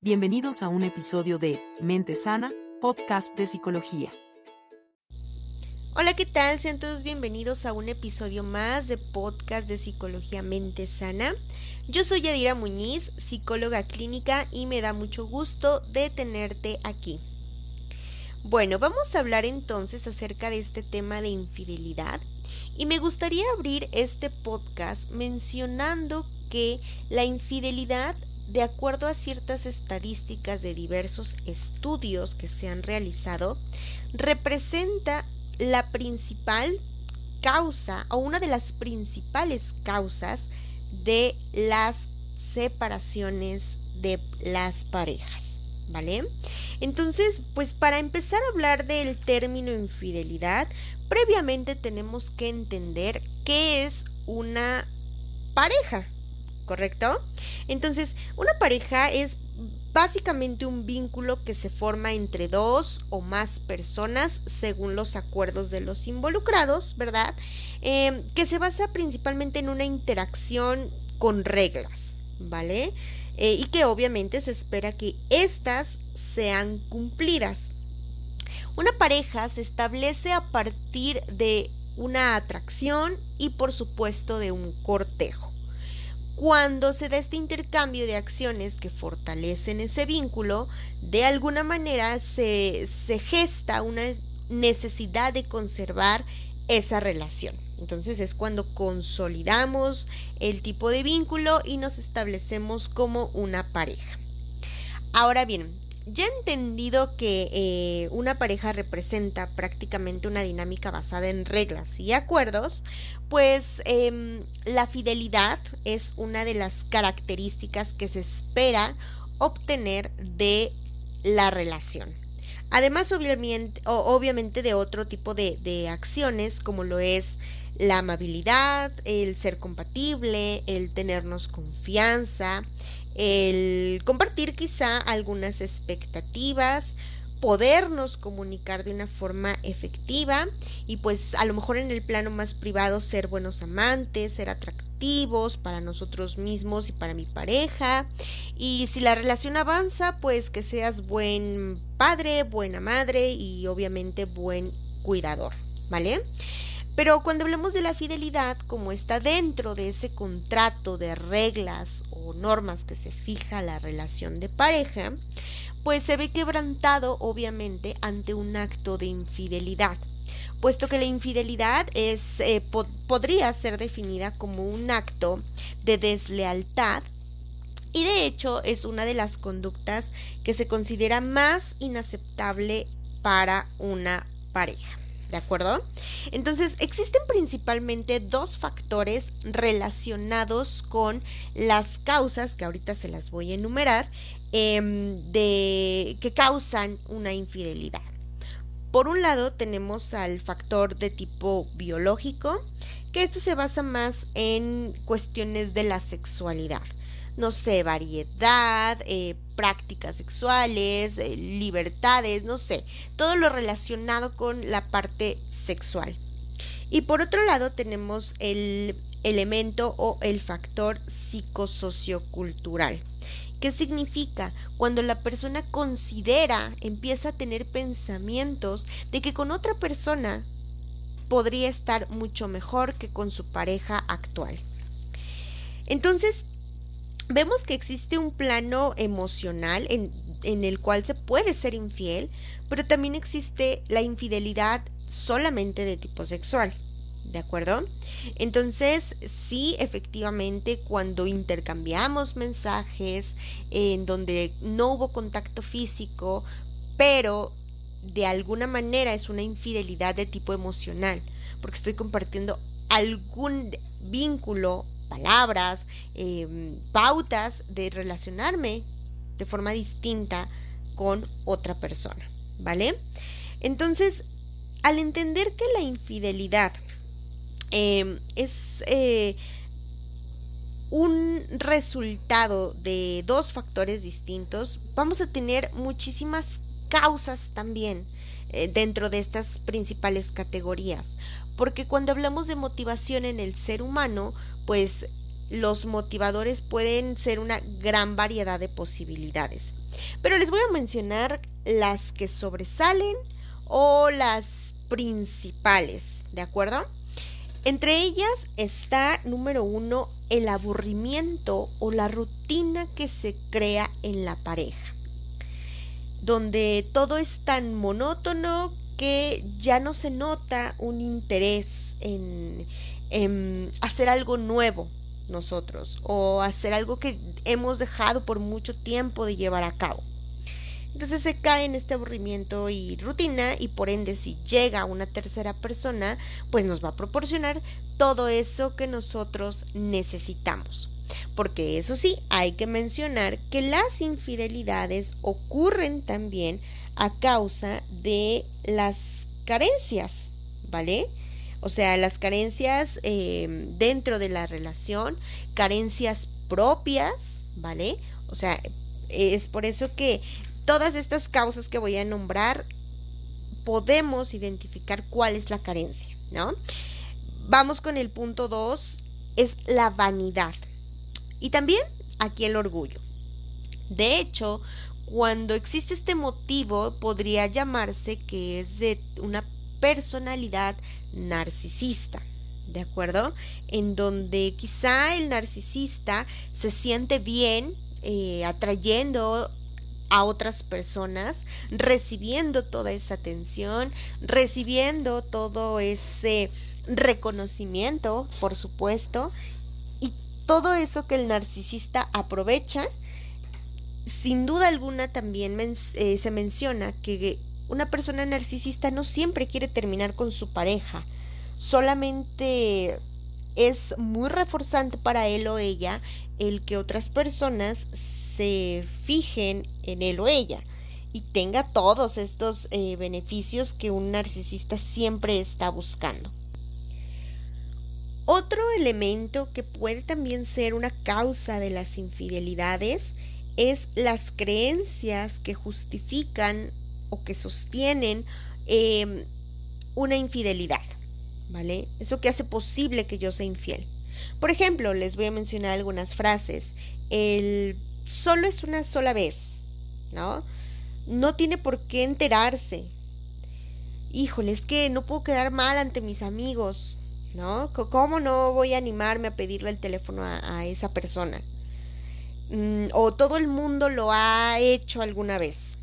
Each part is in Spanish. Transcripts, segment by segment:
Bienvenidos a un episodio de Mente Sana, podcast de psicología. Hola, ¿qué tal? Sean todos bienvenidos a un episodio más de podcast de psicología Mente Sana. Yo soy Yadira Muñiz, psicóloga clínica y me da mucho gusto de tenerte aquí. Bueno, vamos a hablar entonces acerca de este tema de infidelidad y me gustaría abrir este podcast mencionando que la infidelidad de acuerdo a ciertas estadísticas de diversos estudios que se han realizado, representa la principal causa o una de las principales causas de las separaciones de las parejas, ¿vale? Entonces, pues para empezar a hablar del término infidelidad, previamente tenemos que entender qué es una pareja, ¿correcto? Entonces, una pareja es básicamente un vínculo que se forma entre dos o más personas según los acuerdos de los involucrados, ¿verdad? Em, que se basa principalmente en una interacción con reglas, ¿vale? Eh, y que obviamente se espera que éstas sean cumplidas. Una pareja se establece a partir de una atracción y por supuesto de un cortejo. Cuando se da este intercambio de acciones que fortalecen ese vínculo, de alguna manera se, gesta una necesidad de conservar esa relación. Entonces es cuando consolidamos el tipo de vínculo y nos establecemos como una pareja. Ahora bien, ya he entendido que eh, una pareja representa prácticamente una dinámica basada en reglas y acuerdos, pues em, la fidelidad es una de las características que se espera obtener de la relación. Además, obviamente, obviamente de otro tipo de, de acciones como lo es la amabilidad, el ser compatible, el tenernos confianza, el compartir quizá algunas expectativas, podernos comunicar de una forma efectiva y pues a lo mejor en el plano más privado ser buenos amantes, ser atractivos para nosotros mismos y para mi pareja y si la relación avanza pues que seas buen padre, buena madre y obviamente buen cuidador, ¿vale? Pero cuando hablamos de la fidelidad, como está dentro de ese contrato de reglas o normas que se fija la relación de pareja, pues se ve quebrantado obviamente ante un acto de infidelidad, puesto que la infidelidad es, eh, podría ser definida como un acto de deslealtad y de hecho es una de las conductas que se considera más inaceptable para una pareja. ¿De acuerdo? Entonces, existen principalmente dos factores relacionados con las causas, que ahorita se las voy a enumerar, em, de, que causan una infidelidad. Por un lado, tenemos al factor de tipo biológico, que esto se basa más en cuestiones de la sexualidad no sé, variedad, eh, prácticas sexuales, eh, libertades, no sé, todo lo relacionado con la parte sexual. Y por otro lado tenemos el elemento o el factor psicosociocultural. ¿Qué significa? Cuando la persona considera, empieza a tener pensamientos de que con otra persona podría estar mucho mejor que con su pareja actual. Entonces, vemos que existe un plano emocional en, en, el cual se puede ser infiel, pero también existe la infidelidad solamente de tipo sexual. ¿De acuerdo? Entonces, sí, efectivamente, cuando intercambiamos mensajes en donde no hubo contacto físico, pero de alguna manera es una infidelidad de tipo emocional, porque estoy compartiendo algún vínculo palabras, em, pautas de relacionarme de forma distinta con otra persona, ¿vale? Entonces, al entender que la infidelidad em, es eh, un resultado de dos factores distintos, vamos a tener muchísimas causas también eh, dentro de estas principales categorías. Porque cuando hablamos de motivación en el ser humano, pues los motivadores pueden ser una gran variedad de posibilidades. Pero les voy a mencionar las que sobresalen o las principales, ¿de acuerdo? Entre ellas está, número uno, el aburrimiento o la rutina que se crea en la pareja, donde todo es tan monótono que ya no se nota un interés en, en hacer algo nuevo nosotros o hacer algo que hemos dejado por mucho tiempo de llevar a cabo. Entonces se cae en este aburrimiento y rutina y por ende si llega una tercera persona, pues nos va a proporcionar todo eso que nosotros necesitamos. Porque eso sí, hay que mencionar que las infidelidades ocurren también a causa de las carencias, ¿vale? O sea, las carencias eh, dentro de la relación, carencias propias, ¿vale? O sea, es por eso que todas estas causas que voy a nombrar podemos identificar cuál es la carencia, ¿no? Vamos con el punto 2, es la vanidad. Y también aquí el orgullo. De hecho, cuando existe este motivo, podría llamarse que es de una personalidad narcisista. ¿De acuerdo? En donde quizá el narcisista se siente bien eh, atrayendo a otras personas, recibiendo toda esa atención, recibiendo todo ese reconocimiento, por supuesto, y todo eso que el narcisista aprovecha. Sin duda alguna también eh, se menciona que una persona narcisista no siempre quiere terminar con su pareja, solamente es muy reforzante para él o ella el que otras personas se fijen en él o ella y tenga todos estos eh, beneficios que un narcisista siempre está buscando. Otro elemento que puede también ser una causa de las infidelidades es las creencias que justifican o que sostienen em, una infidelidad, ¿vale? Eso que hace posible que yo sea infiel. Por ejemplo, les voy a mencionar algunas frases. El solo es una sola vez, ¿no? No tiene por qué enterarse. Híjole, es que no puedo quedar mal ante mis amigos, ¿no? ¿Cómo no voy a animarme a pedirle el teléfono a, esa persona? Mm, o todo el mundo lo ha hecho alguna vez.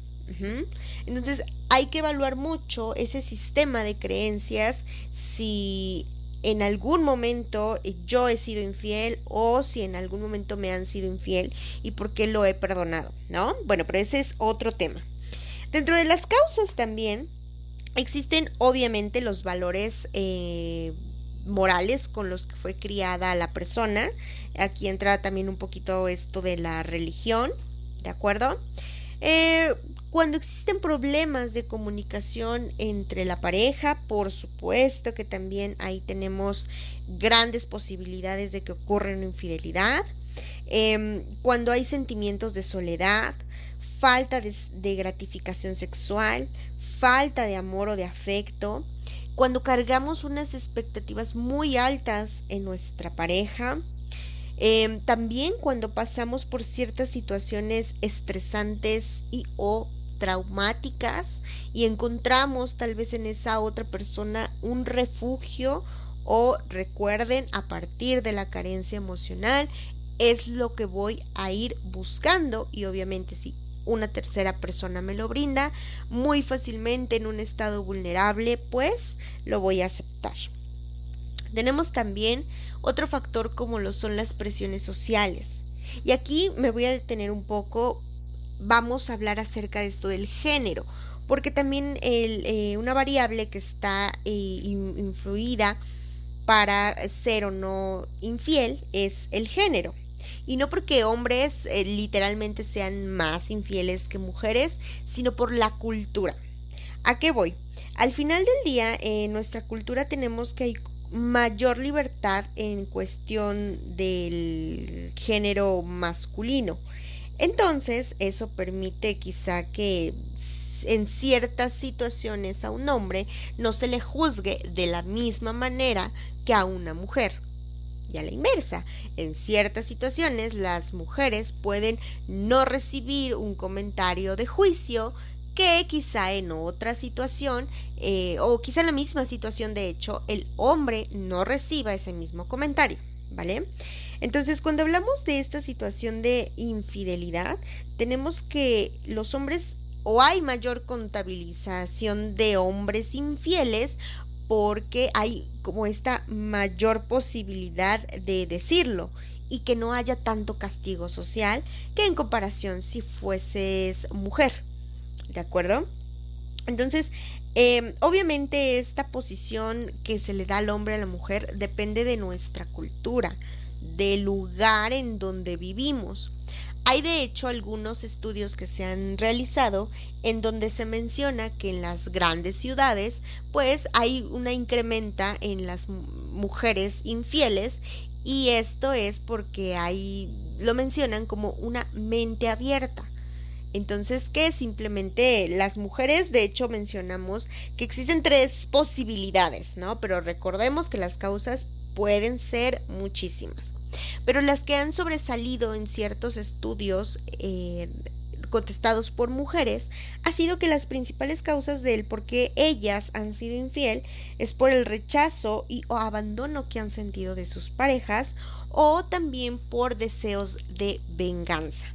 Entonces hay que evaluar mucho ese sistema de creencias si en algún momento yo he sido infiel o si en algún momento me han sido infiel y por qué lo he perdonado, ¿no? Bueno, pero ese es otro tema. Dentro de las causas también existen obviamente los valores eh, morales con los que fue criada la persona. Aquí entra también un poquito esto de la religión, ¿de acuerdo? Eh, cuando existen problemas de comunicación entre la pareja, por supuesto que también ahí tenemos grandes posibilidades de que ocurra una infidelidad. Em, cuando hay sentimientos de soledad, falta de, gratificación sexual, falta de amor o de afecto, cuando cargamos unas expectativas muy altas en nuestra pareja, em, también cuando pasamos por ciertas situaciones estresantes y o traumáticas y encontramos tal vez en esa otra persona un refugio o recuerden a partir de la carencia emocional es lo que voy a ir buscando y obviamente si una tercera persona me lo brinda muy fácilmente en un estado vulnerable pues lo voy a aceptar. Tenemos también otro factor como lo son las presiones sociales. Y aquí me voy a detener un poco vamos a hablar acerca de esto del género, porque también eh, una variable que está eh, influida para ser o no infiel es el género. Y no porque hombres eh, literalmente sean más infieles que mujeres, sino por la cultura. ¿A qué voy? Al final del día, en nuestra cultura tenemos que hay mayor libertad en cuestión del género masculino. Entonces, eso permite quizá que en ciertas situaciones a un hombre no se le juzgue de la misma manera que a una mujer. y a la inversa. En ciertas situaciones las mujeres pueden no recibir un comentario de juicio que quizá en otra situación eh, o quizá en la misma situación de hecho el hombre no reciba ese mismo comentario, ¿vale? Entonces cuando hablamos de esta situación de infidelidad tenemos que los hombres o hay mayor contabilización de hombres infieles porque hay como esta mayor posibilidad de decirlo y que no haya tanto castigo social que en comparación si fueses mujer. ¿De acuerdo? Entonces, em, obviamente esta posición que se le da al hombre a la mujer depende de nuestra cultura, del lugar en donde vivimos. Hay de hecho algunos estudios que se han realizado en donde se menciona que en las grandes ciudades pues hay una incrementa en las mujeres infieles y esto es porque hay lo mencionan como una mente abierta. Entonces, que simplemente las mujeres, de hecho, mencionamos que existen tres posibilidades, ¿no? Pero recordemos que las causas pueden ser muchísimas. Pero las que han sobresalido en ciertos estudios eh, contestados por mujeres ha sido que las principales causas del por qué ellas han sido infiel es por el rechazo y o abandono que han sentido de sus parejas o también por deseos de venganza.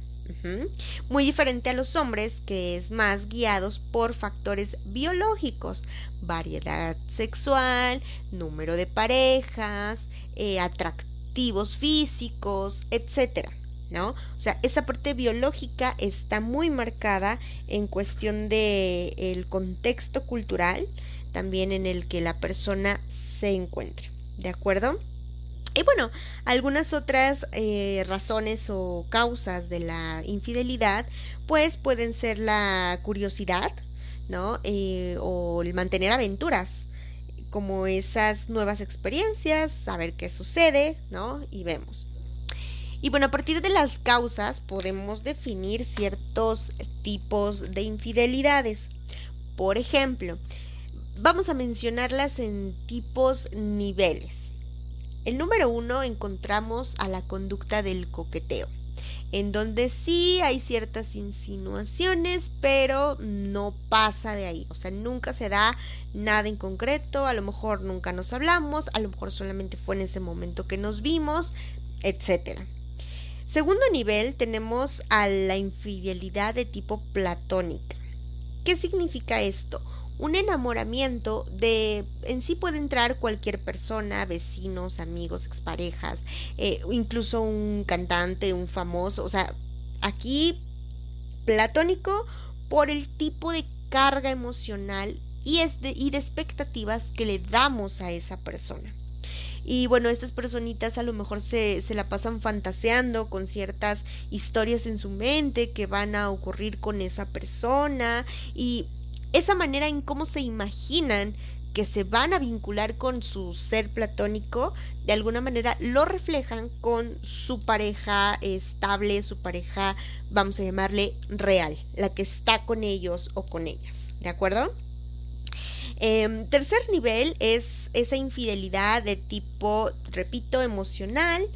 Muy diferente a los hombres, que es más guiados por factores biológicos, variedad sexual, número de parejas, eh, físicos, etcétera. ¿No? O sea, esa parte biológica está muy marcada en cuestión de el contexto cultural, también en el que la persona se encuentra. ¿De acuerdo? Y bueno, algunas otras eh, razones o causas de la infidelidad, pues pueden ser la curiosidad, ¿no? Eh, o el mantener aventuras, como esas nuevas experiencias, saber qué sucede, ¿no? Y vemos. Y bueno, a partir de las causas podemos definir ciertos tipos de infidelidades. Por ejemplo, vamos a mencionarlas en tipos niveles. El número uno encontramos a la conducta del coqueteo en donde sí hay ciertas insinuaciones, pero no pasa de ahí, o sea, nunca se da nada en concreto, a lo mejor nunca nos hablamos, a lo mejor solamente fue en ese momento que nos vimos, etcétera. Segundo nivel tenemos a la infidelidad de tipo platónica. ¿Qué significa esto? Un enamoramiento de en sí puede entrar cualquier persona, vecinos, amigos, exparejas, eh, incluso un cantante, un famoso, o sea, aquí platónico por el tipo de carga emocional y, de, y expectativas que le damos a esa persona. Y bueno, estas personitas a lo mejor se, se la pasan fantaseando con ciertas historias en su mente que van a ocurrir con esa persona y esa manera en cómo se imaginan que se van a vincular con su ser platónico, de alguna manera lo reflejan con su pareja estable, su pareja, vamos a llamarle real, la que está con ellos o con ellas, ¿de acuerdo? Em, tercer nivel es esa infidelidad de tipo, repito, emocional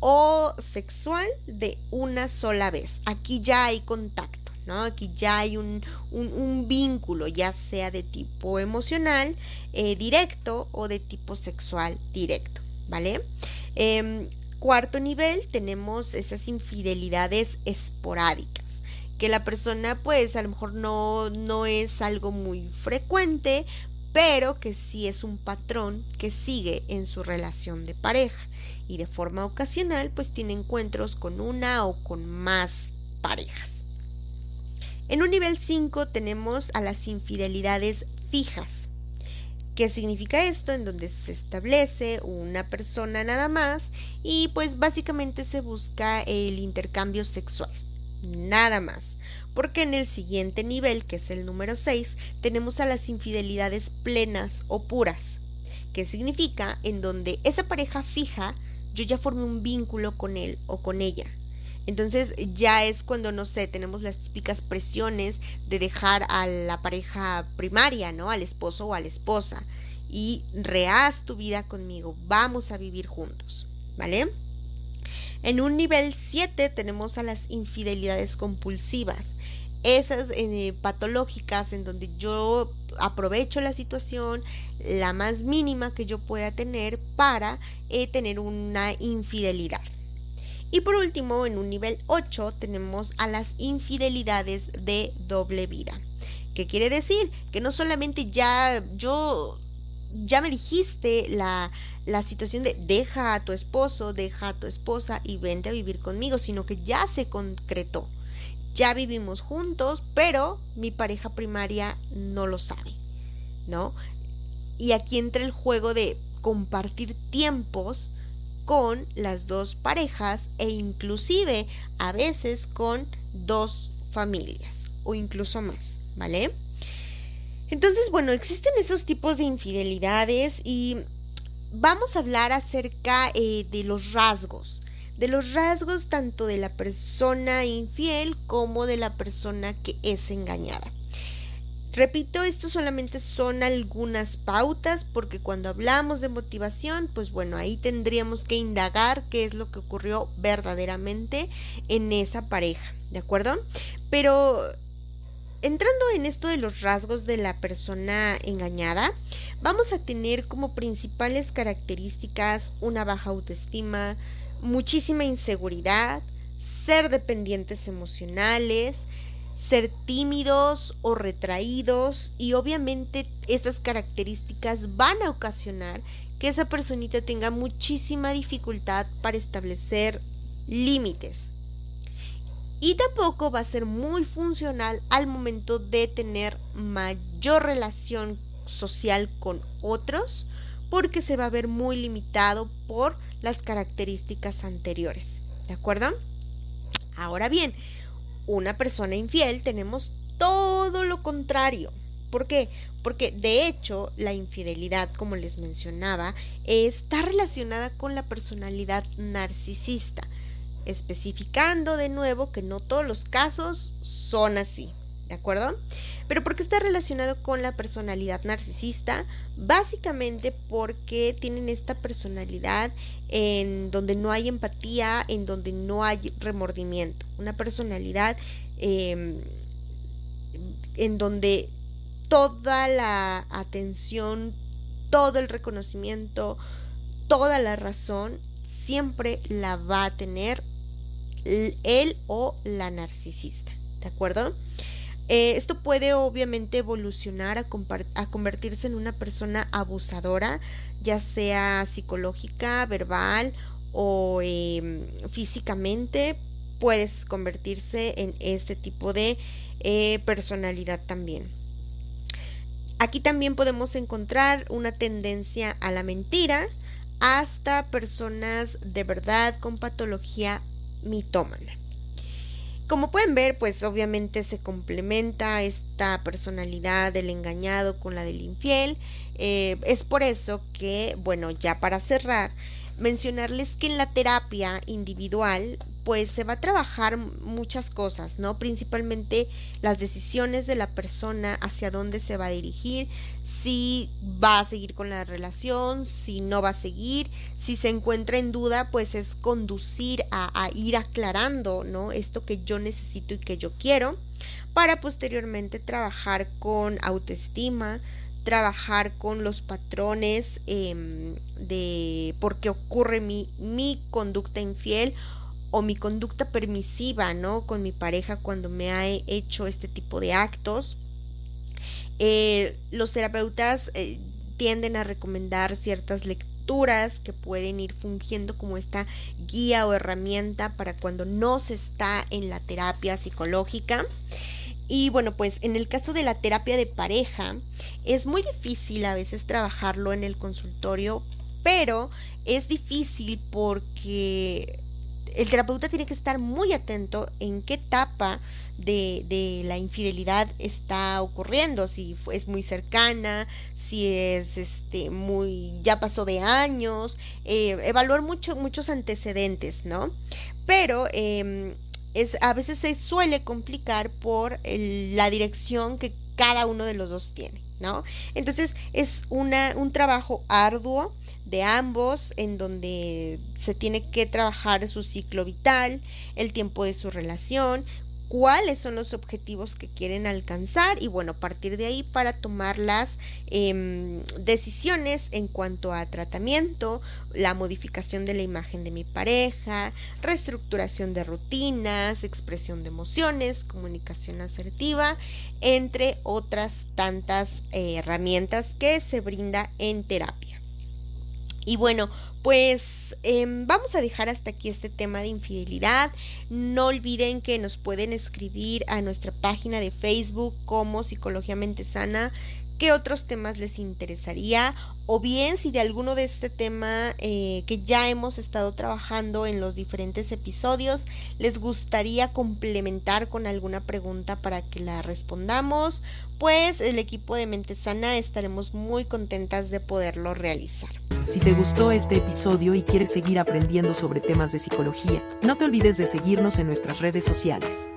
o sexual de una sola vez. Aquí ya hay contacto. Aquí ya hay un, un, vínculo, ya sea de tipo emocional eh, directo o de tipo sexual directo, ¿vale? Em, cuarto nivel tenemos esas infidelidades esporádicas que la persona pues a lo mejor no, no es algo muy frecuente, pero que sí es un patrón que sigue en su relación de pareja y de forma ocasional pues tiene encuentros con una o con más parejas. En un nivel 5 tenemos a las infidelidades fijas. ¿Qué significa esto? En donde se establece una persona nada más y pues básicamente se busca el intercambio sexual. Nada más. Porque en el siguiente nivel, que es el número 6, tenemos a las infidelidades plenas o puras. ¿Qué significa? En donde esa pareja fija, yo ya formé un vínculo con él o con ella entonces ya es cuando, no sé, tenemos las típicas presiones de dejar a la pareja primaria, ¿no? Al esposo o a la esposa. Y rehaz tu vida conmigo, vamos a vivir juntos. ¿vale? En un nivel 7 tenemos a las infidelidades compulsivas, esas eh, patológicas en donde yo aprovecho la situación, la más mínima que yo pueda tener para eh, tener una infidelidad. Y por último, en un nivel 8 tenemos a las infidelidades de doble vida. ¿Qué quiere decir? Que no solamente ya yo, ya me dijiste la, la situación de deja a tu esposo, deja a tu esposa y vente a vivir conmigo, sino que ya se concretó. Ya vivimos juntos, pero mi pareja primaria no lo sabe, ¿no? Y aquí entra el juego de compartir tiempos con las dos parejas e inclusive a veces con dos familias o incluso más, ¿vale? Entonces, bueno, existen esos tipos de infidelidades y vamos a hablar acerca eh, de los rasgos, de los rasgos tanto de la persona infiel como de la persona que es engañada. Repito, esto solamente son algunas pautas porque cuando hablamos de motivación, pues bueno, ahí tendríamos que indagar qué es lo que ocurrió verdaderamente en esa pareja, ¿de acuerdo? Pero entrando en esto de los rasgos de la persona engañada, vamos a tener como principales características una baja autoestima, muchísima inseguridad, ser dependientes emocionales, ser tímidos o retraídos y obviamente estas características van a ocasionar que esa personita tenga muchísima dificultad para establecer límites. Y tampoco va a ser muy funcional al momento de tener mayor relación social con otros porque se va a ver muy limitado por las características anteriores. ¿De acuerdo? Ahora bien, una persona infiel tenemos todo lo contrario. ¿Por qué? Porque de hecho la infidelidad, como les mencionaba, está relacionada con la personalidad narcisista, especificando de nuevo que no todos los casos son así. ¿De acuerdo? Pero ¿por qué está relacionado con la personalidad narcisista? Básicamente porque tienen esta personalidad en donde no hay empatía, en donde no hay remordimiento. Una personalidad em, en donde toda la atención, todo el reconocimiento, toda la razón siempre la va a tener él o la narcisista. ¿De acuerdo? Eh, esto puede obviamente evolucionar a, convertirse en una persona abusadora, ya sea psicológica, verbal o em, físicamente, puedes convertirse en este tipo de eh, personalidad también. Aquí también podemos encontrar una tendencia a la mentira hasta personas de verdad con patología mitómana. Como pueden ver, pues obviamente se complementa esta personalidad del engañado con la del infiel. Eh, es por eso que, bueno, ya para cerrar, mencionarles que en la terapia individual pues se va a trabajar muchas cosas, ¿no? Principalmente las decisiones de la persona hacia dónde se va a dirigir, si va a seguir con la relación, si no va a seguir, si se encuentra en duda, pues es conducir a, a ir aclarando, ¿no? Esto que yo necesito y que yo quiero, para posteriormente trabajar con autoestima, trabajar con los patrones em, de por qué ocurre mi, mi conducta infiel o mi conducta permisiva, ¿no? Con mi pareja cuando me ha hecho este tipo de actos. Eh, los terapeutas eh, tienden a recomendar ciertas lecturas que pueden ir fungiendo como esta guía o herramienta para cuando no se está en la terapia psicológica. Y bueno, pues en el caso de la terapia de pareja, es muy difícil a veces trabajarlo en el consultorio, pero es difícil porque el terapeuta tiene que estar muy atento en qué etapa de, de, la infidelidad está ocurriendo, si es muy cercana, si es este muy ya pasó de años, eh, evaluar mucho, muchos antecedentes, ¿no? Pero eh, es, a veces se suele complicar por la dirección que cada uno de los dos tiene, ¿no? Entonces es una, un trabajo arduo de ambos en donde se tiene que trabajar su ciclo vital, el tiempo de su relación, cuáles son los objetivos que quieren alcanzar y bueno, partir de ahí para tomar las em, decisiones en cuanto a tratamiento, la modificación de la imagen de mi pareja, reestructuración de rutinas, expresión de emociones, comunicación asertiva, entre otras tantas eh, herramientas que se brinda en terapia. Y bueno, pues em, vamos a dejar hasta aquí este tema de infidelidad. No olviden que nos pueden escribir a nuestra página de Facebook como Psicología Mente Sana qué otros temas les interesaría o bien si de alguno de este tema eh, que ya hemos estado trabajando en los diferentes episodios les gustaría complementar con alguna pregunta para que la respondamos, pues el equipo de Mente Sana estaremos muy contentas de poderlo realizar. Si te gustó este episodio y quieres seguir aprendiendo sobre temas de psicología, no te olvides de seguirnos en nuestras redes sociales.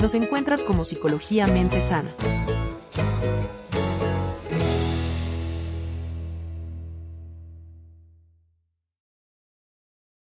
Nos encuentras como Psicología Mente Sana.